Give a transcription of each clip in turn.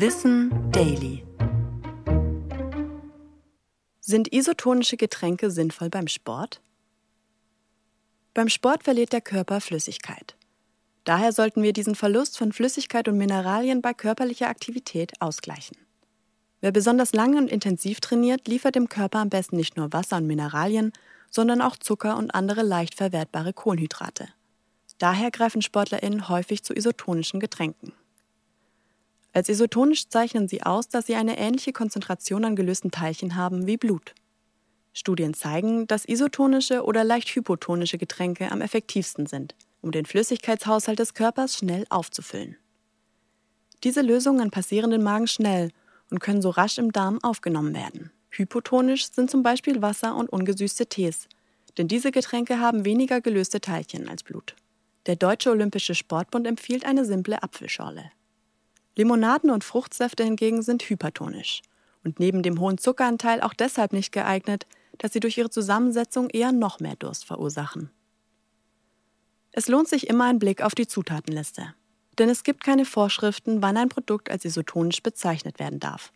Wissen Daily. Sind isotonische Getränke sinnvoll beim Sport? Beim Sport verliert der Körper Flüssigkeit. Daher sollten wir diesen Verlust von Flüssigkeit und Mineralien bei körperlicher Aktivität ausgleichen. Wer besonders lange und intensiv trainiert, liefert dem Körper am besten nicht nur Wasser und Mineralien, sondern auch Zucker und andere leicht verwertbare Kohlenhydrate. Daher greifen SportlerInnen häufig zu isotonischen Getränken. Als isotonisch zeichnen sie aus, dass sie eine ähnliche Konzentration an gelösten Teilchen haben wie Blut. Studien zeigen, dass isotonische oder leicht hypotonische Getränke am effektivsten sind, um den Flüssigkeitshaushalt des Körpers schnell aufzufüllen. Diese Lösungen passieren den Magen schnell und können so rasch im Darm aufgenommen werden. Hypotonisch sind zum Beispiel Wasser und ungesüßte Tees, denn diese Getränke haben weniger gelöste Teilchen als Blut. Der Deutsche Olympische Sportbund empfiehlt eine simple Apfelschorle. Limonaden und Fruchtsäfte hingegen sind hypertonisch und neben dem hohen Zuckeranteil auch deshalb nicht geeignet, dass sie durch ihre Zusammensetzung eher noch mehr Durst verursachen. Es lohnt sich immer ein Blick auf die Zutatenliste, denn es gibt keine Vorschriften, wann ein Produkt als isotonisch bezeichnet werden darf.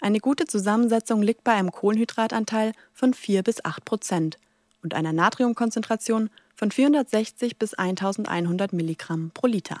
Eine gute Zusammensetzung liegt bei einem Kohlenhydratanteil von 4 bis 8 Prozent und einer Natriumkonzentration von 460 bis 1100 Milligramm pro Liter.